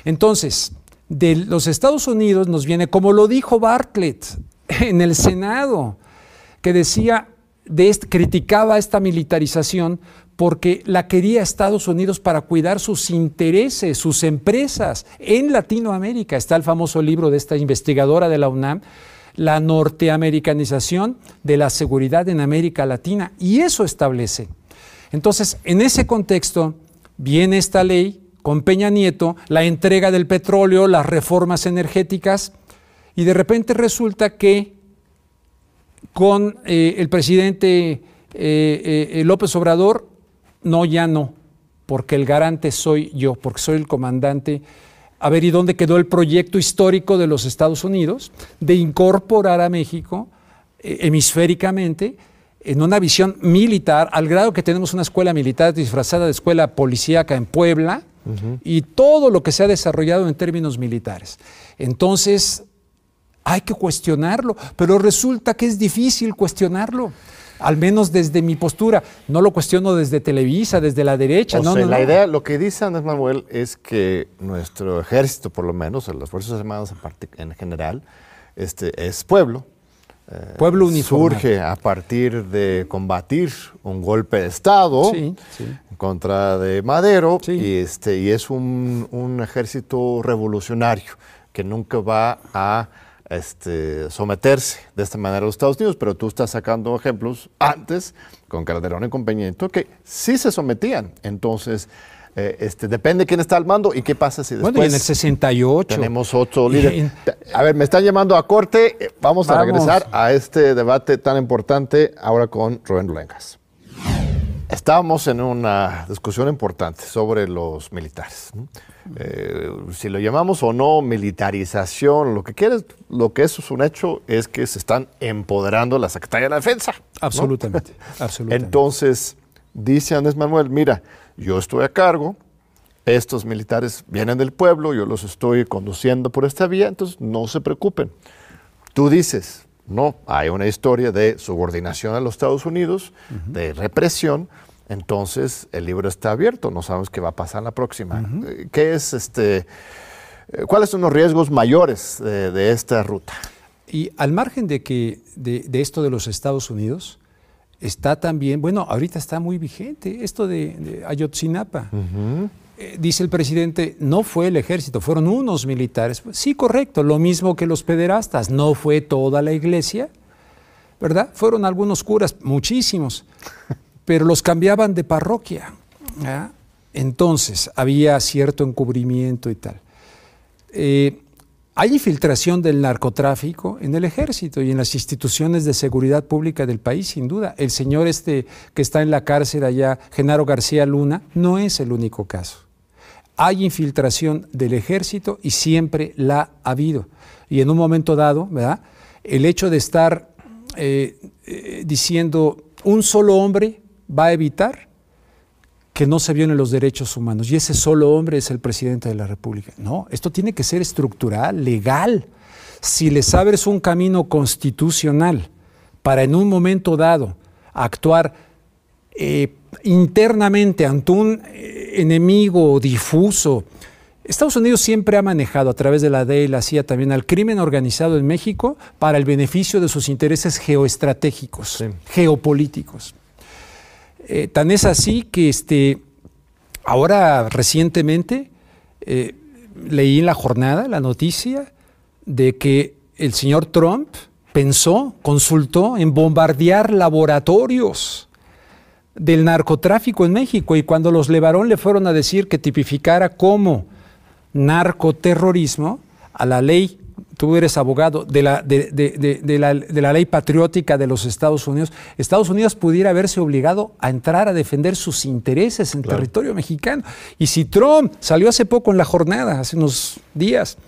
Entonces, de los Estados Unidos nos viene, como lo dijo Bartlett en el Senado, que decía criticaba esta militarización porque la quería Estados Unidos para cuidar sus intereses, sus empresas. En Latinoamérica está el famoso libro de esta investigadora de la UNAM, La norteamericanización de la seguridad en América Latina, y eso establece. Entonces, en ese contexto, viene esta ley con Peña Nieto, la entrega del petróleo, las reformas energéticas, y de repente resulta que con eh, el presidente eh, eh, López Obrador, no, ya no, porque el garante soy yo, porque soy el comandante. A ver, ¿y dónde quedó el proyecto histórico de los Estados Unidos de incorporar a México hemisféricamente en una visión militar, al grado que tenemos una escuela militar disfrazada de escuela policíaca en Puebla, y todo lo que se ha desarrollado en términos militares. Entonces, hay que cuestionarlo, pero resulta que es difícil cuestionarlo. Al menos desde mi postura, no lo cuestiono desde Televisa, desde la derecha. no,
la idea, lo que dice Andrés Manuel es que nuestro ejército, por lo menos, las Fuerzas Armadas en general, este, es pueblo,
eh, Pueblo uniforme.
Surge a partir de combatir un golpe de Estado contra de Madero y, este, y es un, un, ejército revolucionario que nunca va a este, someterse de esta manera a los Estados Unidos, pero tú estás sacando ejemplos antes con Calderón y compañía que sí se sometían. Entonces, eh, este, depende quién está al mando y qué pasa si después.
Bueno, en el 68.
Tenemos otro líder. A ver, me están llamando a corte. Eh, vamos, a regresar a este debate tan importante ahora con Rubén Luengas. Estábamos en una discusión importante sobre los militares. Eh, si lo llamamos o no militarización, lo que quieres, lo que eso es un hecho es que se están empoderando la Secretaría de la Defensa.
Absolutamente, absolutamente.
Entonces, dice Andrés Manuel, mira, yo estoy a cargo, estos militares vienen del pueblo, yo los estoy conduciendo por esta vía, entonces no se preocupen. Tú dices, no, hay una historia de subordinación a los Estados Unidos, de represión. Entonces el libro está abierto, no sabemos qué va a pasar en la próxima. Eh, ¿Qué es este? Eh, ¿Cuáles son los riesgos mayores de, esta ruta?
Y al margen de que de, esto de los Estados Unidos, está también, bueno, ahorita está muy vigente esto de, Ayotzinapa. Eh, dice el presidente, no fue el ejército, fueron unos militares. Sí, correcto, lo mismo que los pederastas, no fue toda la iglesia, ¿verdad? Fueron algunos curas, muchísimos, pero los cambiaban de parroquia. Entonces, había cierto encubrimiento y tal. Eh, hay infiltración del narcotráfico en el ejército y en las instituciones de seguridad pública del país, sin duda. El señor este que está en la cárcel allá, Genaro García Luna, no es el único caso hay infiltración del ejército y siempre la ha habido. Y en un momento dado, ¿verdad? El hecho de estar eh, eh, diciendo un solo hombre va a evitar que no se violen los derechos humanos y ese solo hombre es el presidente de la República. No, esto tiene que ser estructural, legal. Si les abres un camino constitucional para en un momento dado actuar eh, internamente ante un eh, enemigo difuso. Estados Unidos siempre ha manejado a través de la DEA y la CIA también al crimen organizado en México para el beneficio de sus intereses geoestratégicos, geopolíticos. Eh, tan es así que este, ahora recientemente eh, leí en la jornada la noticia de que el señor Trump pensó, consultó en bombardear laboratorios del narcotráfico en México y cuando los Levarón le fueron a decir que tipificara como narcoterrorismo a la ley, tú eres abogado de la, de, la, ley patriótica de los Estados Unidos, Estados Unidos pudiera haberse obligado a entrar a defender sus intereses en territorio mexicano. Y si Trump salió hace poco en la jornada, hace unos días,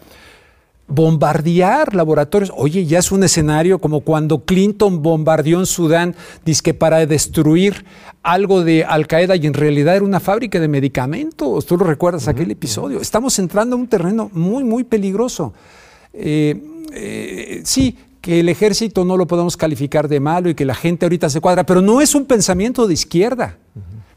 bombardear laboratorios. Oye, ya es un escenario como cuando Clinton bombardeó en Sudán, que para destruir algo de Al Qaeda y en realidad era una fábrica de medicamentos. ¿Tú lo recuerdas aquel episodio? Estamos entrando en un terreno muy, muy peligroso. Eh, eh, sí, que el ejército no lo podemos calificar de malo y que la gente ahorita se cuadra, pero no es un pensamiento de izquierda.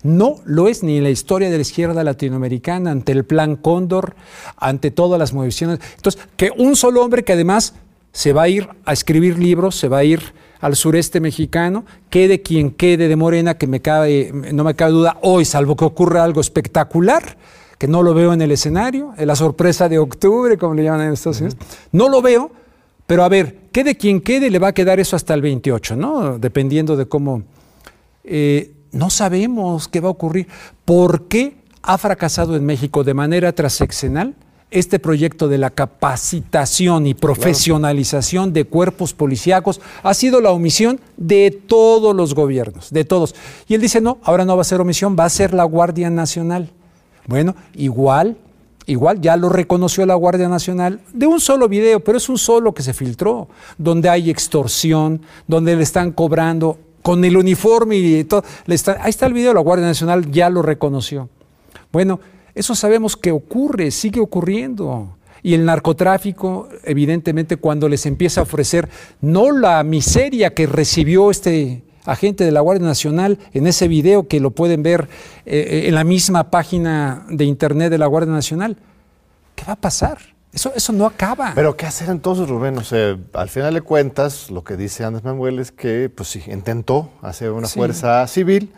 No lo es ni en la historia de la izquierda latinoamericana, ante el plan Cóndor, ante todas las movilizaciones. Entonces, que un solo hombre que además se va a ir a escribir libros, se va a ir al sureste mexicano, quede quien quede de Morena, que me cabe, no me cabe duda hoy, salvo que ocurra algo espectacular, que no lo veo en el escenario, en la sorpresa de octubre, como le llaman en Estados Unidos, no lo veo, pero a ver, quede quien quede, le va a quedar eso hasta el 28, ¿no? Dependiendo de cómo... Eh, no sabemos qué va a ocurrir. ¿Por qué ha fracasado en México de manera transeccional este proyecto de la capacitación y profesionalización de cuerpos policíacos? Ha sido la omisión de todos los gobiernos, de todos. Y él dice, no, ahora no va a ser omisión, va a ser la Guardia Nacional. Bueno, igual Igual ya lo reconoció la Guardia Nacional de un solo video, pero es un solo que se filtró, donde hay extorsión, donde le están cobrando con el uniforme y todo. ahí está el video, la Guardia Nacional ya lo reconoció. Bueno, eso sabemos que ocurre, sigue ocurriendo. Y el narcotráfico, evidentemente, cuando les empieza a ofrecer no la miseria que recibió este agente de la Guardia Nacional en ese video que lo pueden ver eh, en la misma página de internet de la Guardia Nacional, ¿qué va a pasar? Eso, eso no acaba.
Pero ¿qué hacer entonces, Rubén? O sea, al final de cuentas, lo que dice Andrés Manuel es que, pues sí, intentó hacer una fuerza civil,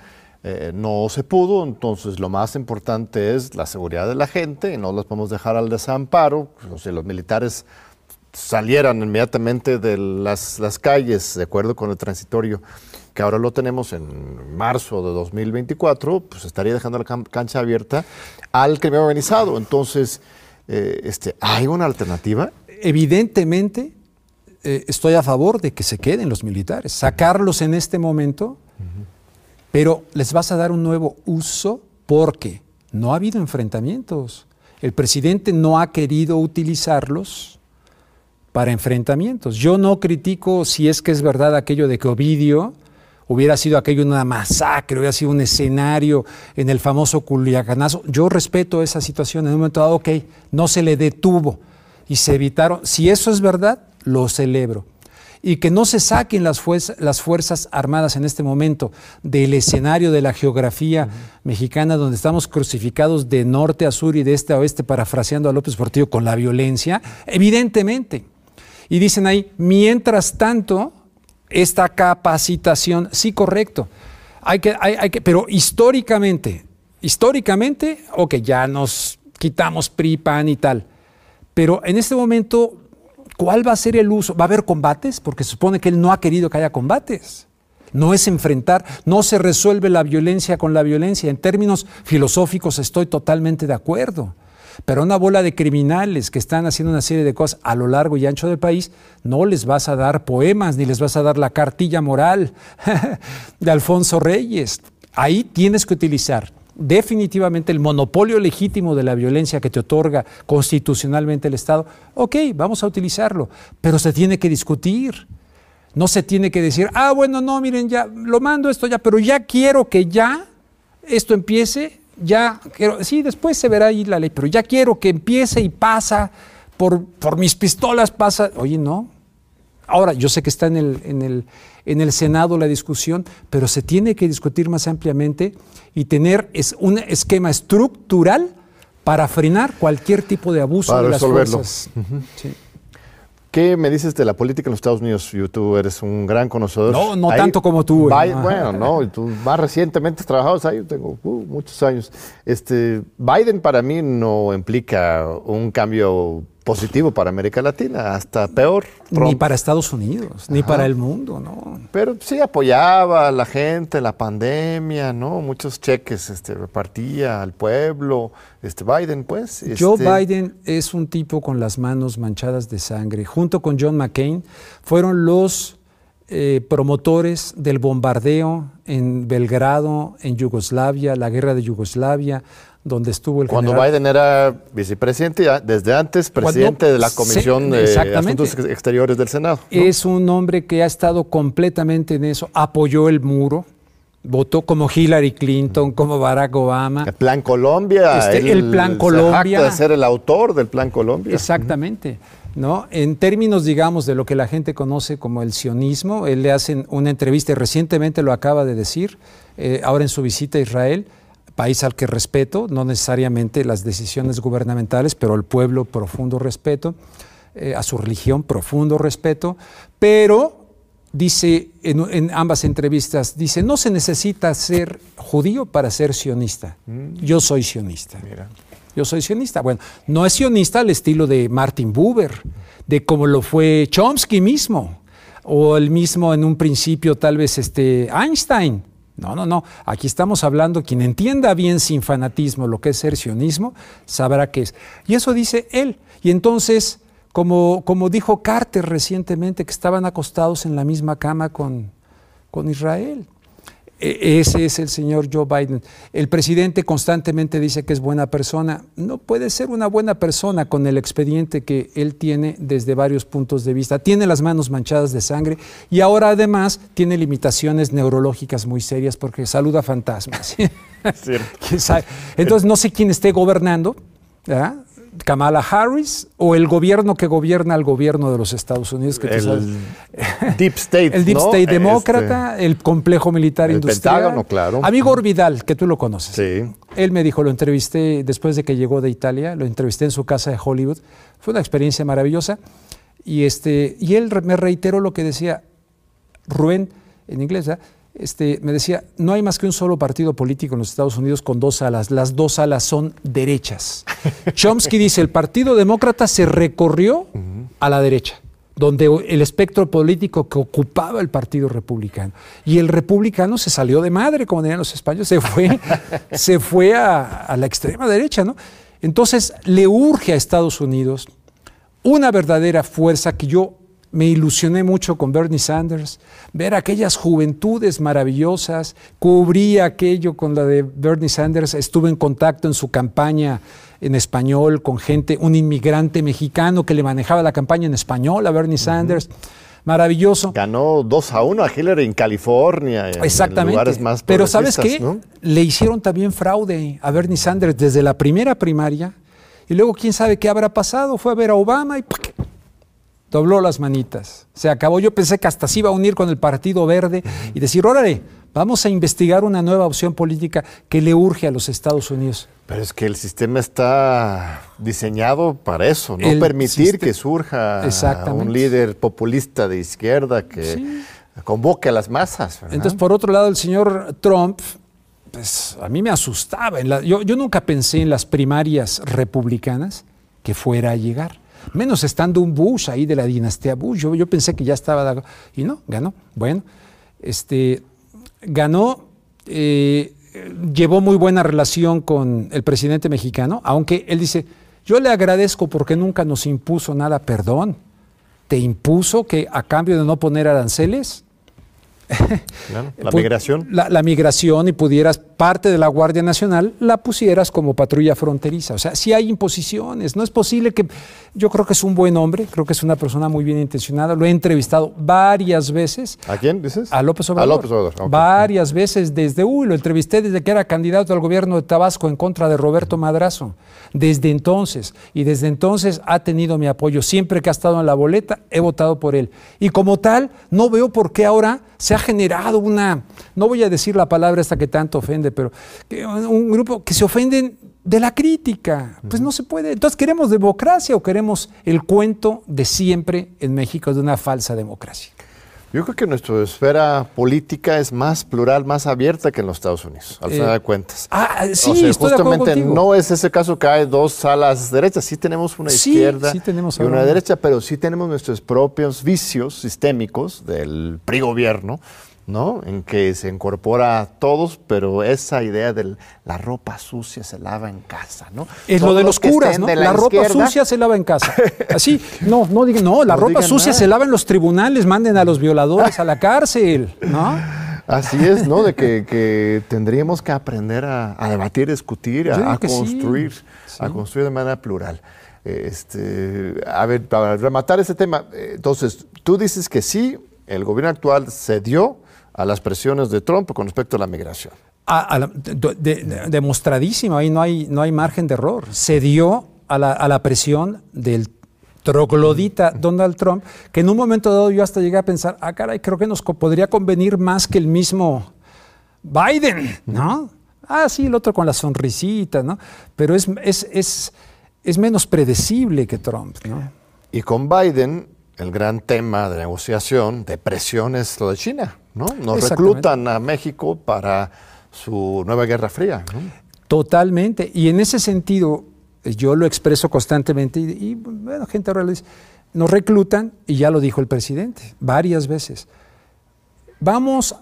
eh, no se pudo, entonces lo más importante es la seguridad de la gente y no los podemos dejar al desamparo. O sea, los militares salieran inmediatamente de las, las calles, de acuerdo con el transitorio que ahora lo tenemos en marzo de 2024, pues estaría dejando la cancha abierta al crimen organizado. Entonces, eh, este, ¿Hay una alternativa?
Evidentemente, eh, estoy a favor de que se queden los militares, sacarlos en este momento, pero les vas a dar un nuevo uso porque no ha habido enfrentamientos. El presidente no ha querido utilizarlos para enfrentamientos. Yo no critico si es que es verdad aquello de que Ovidio hubiera sido aquello una masacre, hubiera sido un escenario en el famoso Culiacanazo. Yo respeto esa situación. En un momento dado, ok, no se le detuvo y se evitaron. Si eso es verdad, lo celebro. Y que no se saquen las, Fuerzas Armadas en este momento del escenario de la geografía mexicana, donde estamos crucificados de norte a sur y de este a oeste, parafraseando a López Portillo, con la violencia, evidentemente. Y dicen ahí, mientras tanto, esta capacitación, sí, correcto. Hay que, hay, que, pero históricamente, Históricamente, ok, ya nos quitamos PRI, PAN y tal. Pero en este momento, ¿cuál va a ser el uso? ¿Va a haber combates? Porque se supone que él no ha querido que haya combates. No es enfrentar, no se resuelve la violencia con la violencia. En términos filosóficos estoy totalmente de acuerdo. Pero una bola de criminales que están haciendo una serie de cosas a lo largo y ancho del país, no les vas a dar poemas ni les vas a dar la cartilla moral de Alfonso Reyes. Ahí tienes que utilizar definitivamente el monopolio legítimo de la violencia que te otorga constitucionalmente el Estado. Ok, vamos a utilizarlo, pero se tiene que discutir. No se tiene que decir, ah, bueno, no, miren, ya lo mando esto ya, pero ya quiero que ya esto empiece ya quiero, sí, después se verá ahí la ley, pero ya quiero que empiece y pasa por, por mis pistolas, pasa. Oye, no. Ahora, yo sé que está en el, en, el, en el Senado la discusión, pero se tiene que discutir más ampliamente y tener es un esquema estructural para frenar cualquier tipo de abuso de las fuerzas.
¿Qué me dices de la política en los Estados Unidos? Tú eres un gran conocedor.
No, no tanto como tú.
bueno, no, tú más recientemente has trabajado ahí, tengo uh, muchos años. Este, Biden para mí no implica un cambio positivo para América Latina, hasta peor.
Ni para Estados Unidos, ni para el mundo, ¿no?
Pero sí apoyaba a la gente, la pandemia, ¿no? Muchos cheques este, repartía al pueblo. Este Biden, pues.
Joe
este
Biden es un tipo con las manos manchadas de sangre. Junto con John McCain, fueron los eh, promotores del bombardeo en Belgrado, en Yugoslavia, la guerra de Yugoslavia, donde estuvo el
Cuando Biden era vicepresidente, desde antes presidente de la Comisión de Asuntos Exteriores del Senado.
Es un hombre que ha estado completamente en eso, apoyó el muro, votó como Hillary Clinton, como Barack Obama.
El Plan Colombia.
Este, el Plan Colombia.
de ser el autor del Plan Colombia.
Exactamente. ¿No? En términos, digamos, de lo que la gente conoce como el sionismo, él le hacen una entrevista, y recientemente lo acaba de decir, eh, ahora en su visita a Israel, país al que respeto, no necesariamente las decisiones gubernamentales, pero al pueblo profundo respeto, eh, a su religión profundo respeto, pero dice en, ambas entrevistas, dice, no se necesita ser judío para ser sionista. Mm. Yo soy sionista. Yo soy sionista. Bueno, no es sionista al estilo de Martin Buber, de como lo fue Chomsky mismo, o el mismo en un principio tal vez este Einstein. No, no, no. Aquí estamos hablando, quien entienda bien sin fanatismo lo que es ser sionismo, sabrá qué es. Y eso dice él. Y entonces, como, como dijo Carter recientemente, que estaban acostados en la misma cama con, con Israel. E, ese es el señor Joe Biden. El presidente constantemente dice que es buena persona. No puede ser una buena persona con el expediente que él tiene desde varios puntos de vista. Tiene las manos manchadas de sangre y ahora además tiene limitaciones neurológicas muy serias porque saluda fantasmas. Entonces no sé quién esté gobernando. Kamala Harris o el gobierno que gobierna al gobierno de los Estados Unidos, que
el Deep State,
el Deep State demócrata, este, el complejo militar el industrial. Pentágono,
claro.
Amigo Orvidal, que tú lo conoces.
Sí.
Él me dijo, lo entrevisté después de que llegó de Italia, lo entrevisté en su casa de Hollywood. Fue una experiencia maravillosa. Y, este, y él me reiteró lo que decía Rubén en inglés, este, me decía, no hay más que un solo partido político en los Estados Unidos con dos alas. Las dos alas son derechas. Chomsky dice, el Partido Demócrata se recorrió a la derecha, donde el espectro político que ocupaba el Partido Republicano. Y el republicano se salió de madre, como dirían los españoles, se fue, se fue a, a la extrema derecha. ¿no? Entonces le urge a Estados Unidos una verdadera fuerza que yo me ilusioné mucho con Bernie Sanders, ver aquellas juventudes maravillosas, cubrí aquello con la de Bernie Sanders, estuve en contacto en su campaña en español con gente, un inmigrante mexicano que le manejaba la campaña en español a Bernie Sanders. Maravilloso.
Ganó 2 a 1 a Hillary en California.
Exactamente. lugares más Pero ¿sabes qué? Le hicieron también fraude a Bernie Sanders desde la primera primaria. Y luego, quién sabe qué habrá pasado. Fue a ver a Obama y dobló las manitas. Se acabó. Yo pensé que hasta se iba a unir con el Partido Verde y decir, órale, vamos a investigar una nueva opción política que le urge a los Estados Unidos.
Pero es que el sistema está diseñado para eso, no permitir que surja un líder populista de izquierda que convoque a las masas.
Entonces, por otro lado, el señor Trump pues a mí me asustaba. yo, nunca pensé en las primarias republicanas que fuera a llegar. Menos estando un Bush ahí de la dinastía Bush. Yo, yo pensé que ya estaba. Y no, ganó. Bueno, este, ganó. Eh, llevó muy buena relación con el presidente mexicano, aunque él dice, yo le agradezco porque nunca nos impuso nada, perdón, te impuso que a cambio de no poner aranceles,
la migración.
La, migración y pudieras parte de la Guardia Nacional la pusieras como patrulla fronteriza. O sea, si hay imposiciones. No es posible que. Yo creo que es un buen hombre, creo que es una persona muy bien intencionada. Lo he entrevistado varias veces.
¿A quién dices?
A López Obrador.
A López Obrador.
Varias veces desde. Uy, lo entrevisté desde que era candidato al gobierno de Tabasco en contra de Roberto Madrazo. Desde entonces. Y desde entonces ha tenido mi apoyo. Siempre que ha estado en la boleta, he votado por él. Y como tal, no veo por qué ahora se ha generado una, no voy a decir la palabra esta que tanto ofende, pero un grupo que se ofenden de la crítica. Pues no se puede. Entonces, ¿queremos democracia o queremos el cuento de siempre en México de una falsa democracia?
Yo creo que nuestra esfera política es más plural, más abierta que en los Estados Unidos, al final de cuentas.
Ah, sí, justamente
no es ese caso que hay dos salas derechas, sí tenemos una izquierda y una derecha, pero sí tenemos nuestros propios vicios sistémicos del PRI gobierno, ¿no? En que se incorpora a todos, pero esa idea de la ropa sucia se lava en casa, ¿no?
Es lo de los curas, ¿no? la, ropa sucia se lava en casa. Así, no, no digan, no, la ropa sucia se lava en los tribunales, manden a los violadores a la cárcel, ¿no?
Así es, ¿no? De que, tendríamos que aprender a, debatir, discutir, a, construir, a construir de manera plural. Este, a ver, para rematar ese tema, eh, entonces, tú dices que sí, el gobierno actual cedió a las presiones de Trump con respecto a la migración.
demostradísimo, ahí no hay, no hay margen de error. Se dio a la, presión del troglodita Donald Trump, que en un momento dado yo hasta llegué a pensar, ah, caray, creo que nos podría convenir más que el mismo Biden, ¿no? Ah, sí, el otro con la sonrisita, ¿no? Pero es, es, es, es menos predecible que Trump, ¿no?
Y con Biden, el gran tema de negociación, de presión es lo de China. ¿no? Nos reclutan a México para su nueva Guerra Fría.
Totalmente. Y en ese sentido, yo lo expreso constantemente y, bueno, gente ahora dice, nos reclutan, y ya lo dijo el presidente varias veces, vamos,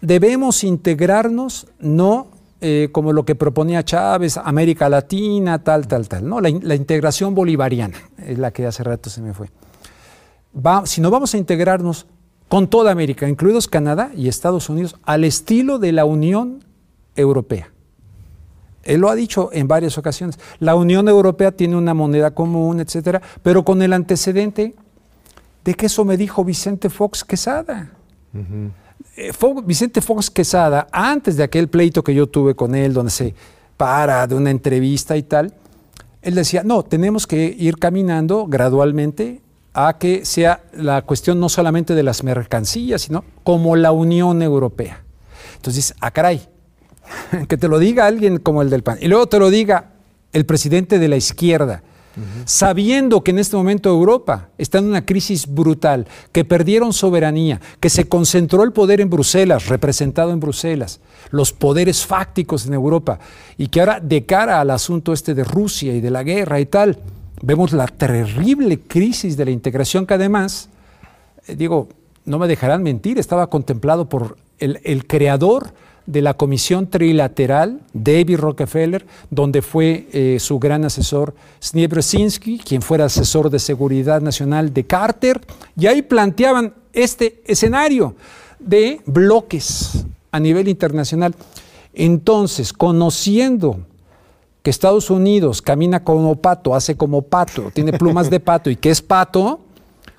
debemos integrarnos, no eh, como lo que proponía Chávez, América Latina, tal, tal, tal, no, la, integración bolivariana es la que hace rato se me fue. Va, si no vamos a integrarnos con toda América, incluidos Canadá y Estados Unidos, al estilo de la Unión Europea. Él lo ha dicho en varias ocasiones. La Unión Europea tiene una moneda común, etcétera, pero con el antecedente de que eso me dijo Vicente Fox Quesada. Eh, Vicente Fox Quesada, antes de aquel pleito que yo tuve con él, donde se para de una entrevista y tal, él decía, no, tenemos que ir caminando gradualmente a que sea la cuestión no solamente de las mercancías, sino como la Unión Europea. Entonces, ah, caray, que te lo diga alguien como el del PAN, y luego te lo diga el presidente de la izquierda, sabiendo que en este momento Europa está en una crisis brutal, que perdieron soberanía, que se concentró el poder en Bruselas, representado en Bruselas, los poderes fácticos en Europa, y que ahora de cara al asunto este de Rusia y de la guerra y tal, vemos la terrible crisis de la integración que además, eh, digo, no me dejarán mentir, estaba contemplado por el, creador de la Comisión Trilateral, David Rockefeller, donde fue eh, su gran asesor Zbigniew Brzezinski, quien fuera asesor de seguridad nacional de Carter, y ahí planteaban este escenario de bloques a nivel internacional. Entonces, conociendo que Estados Unidos camina como pato, hace como pato, tiene plumas de pato y que es pato,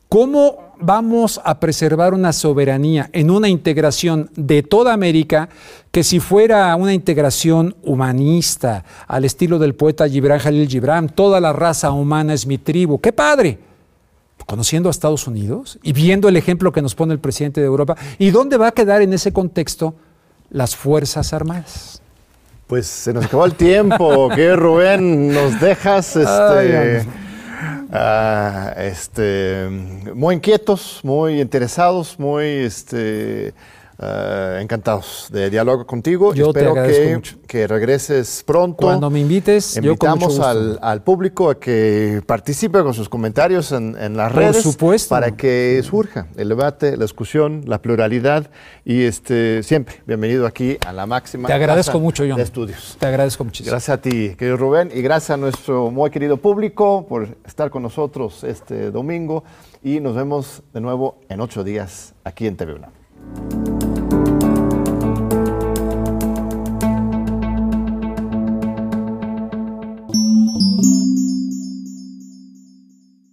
¿cómo vamos a preservar una soberanía en una integración de toda América que si fuera una integración humanista al estilo del poeta Gibran Jalil Gibran, toda la raza humana es mi tribu? ¡Qué padre! Conociendo a Estados Unidos y viendo el ejemplo que nos pone el presidente de Europa, ¿y dónde va a quedar en ese contexto las Fuerzas Armadas?
Pues se nos acabó el tiempo. ¿Qué, Rubén? Nos dejas este, ah, este, muy inquietos, muy interesados, muy este, eh, encantados de diálogo contigo.
Yo
Espero
te
que,
mucho.
que regreses pronto.
Cuando me invites,
invitamos al, al, público a que participe con sus comentarios en, en las
Por
redes.
supuesto.
Para que surja el debate, la discusión, la pluralidad y este siempre bienvenido aquí a la máxima.
Te agradezco
casa
mucho, John.
De estudios.
Te agradezco muchísimo.
Gracias a ti, querido Rubén, y gracias a nuestro muy querido público por estar con nosotros este domingo. Y nos vemos de nuevo en ocho días aquí en TV UNAM.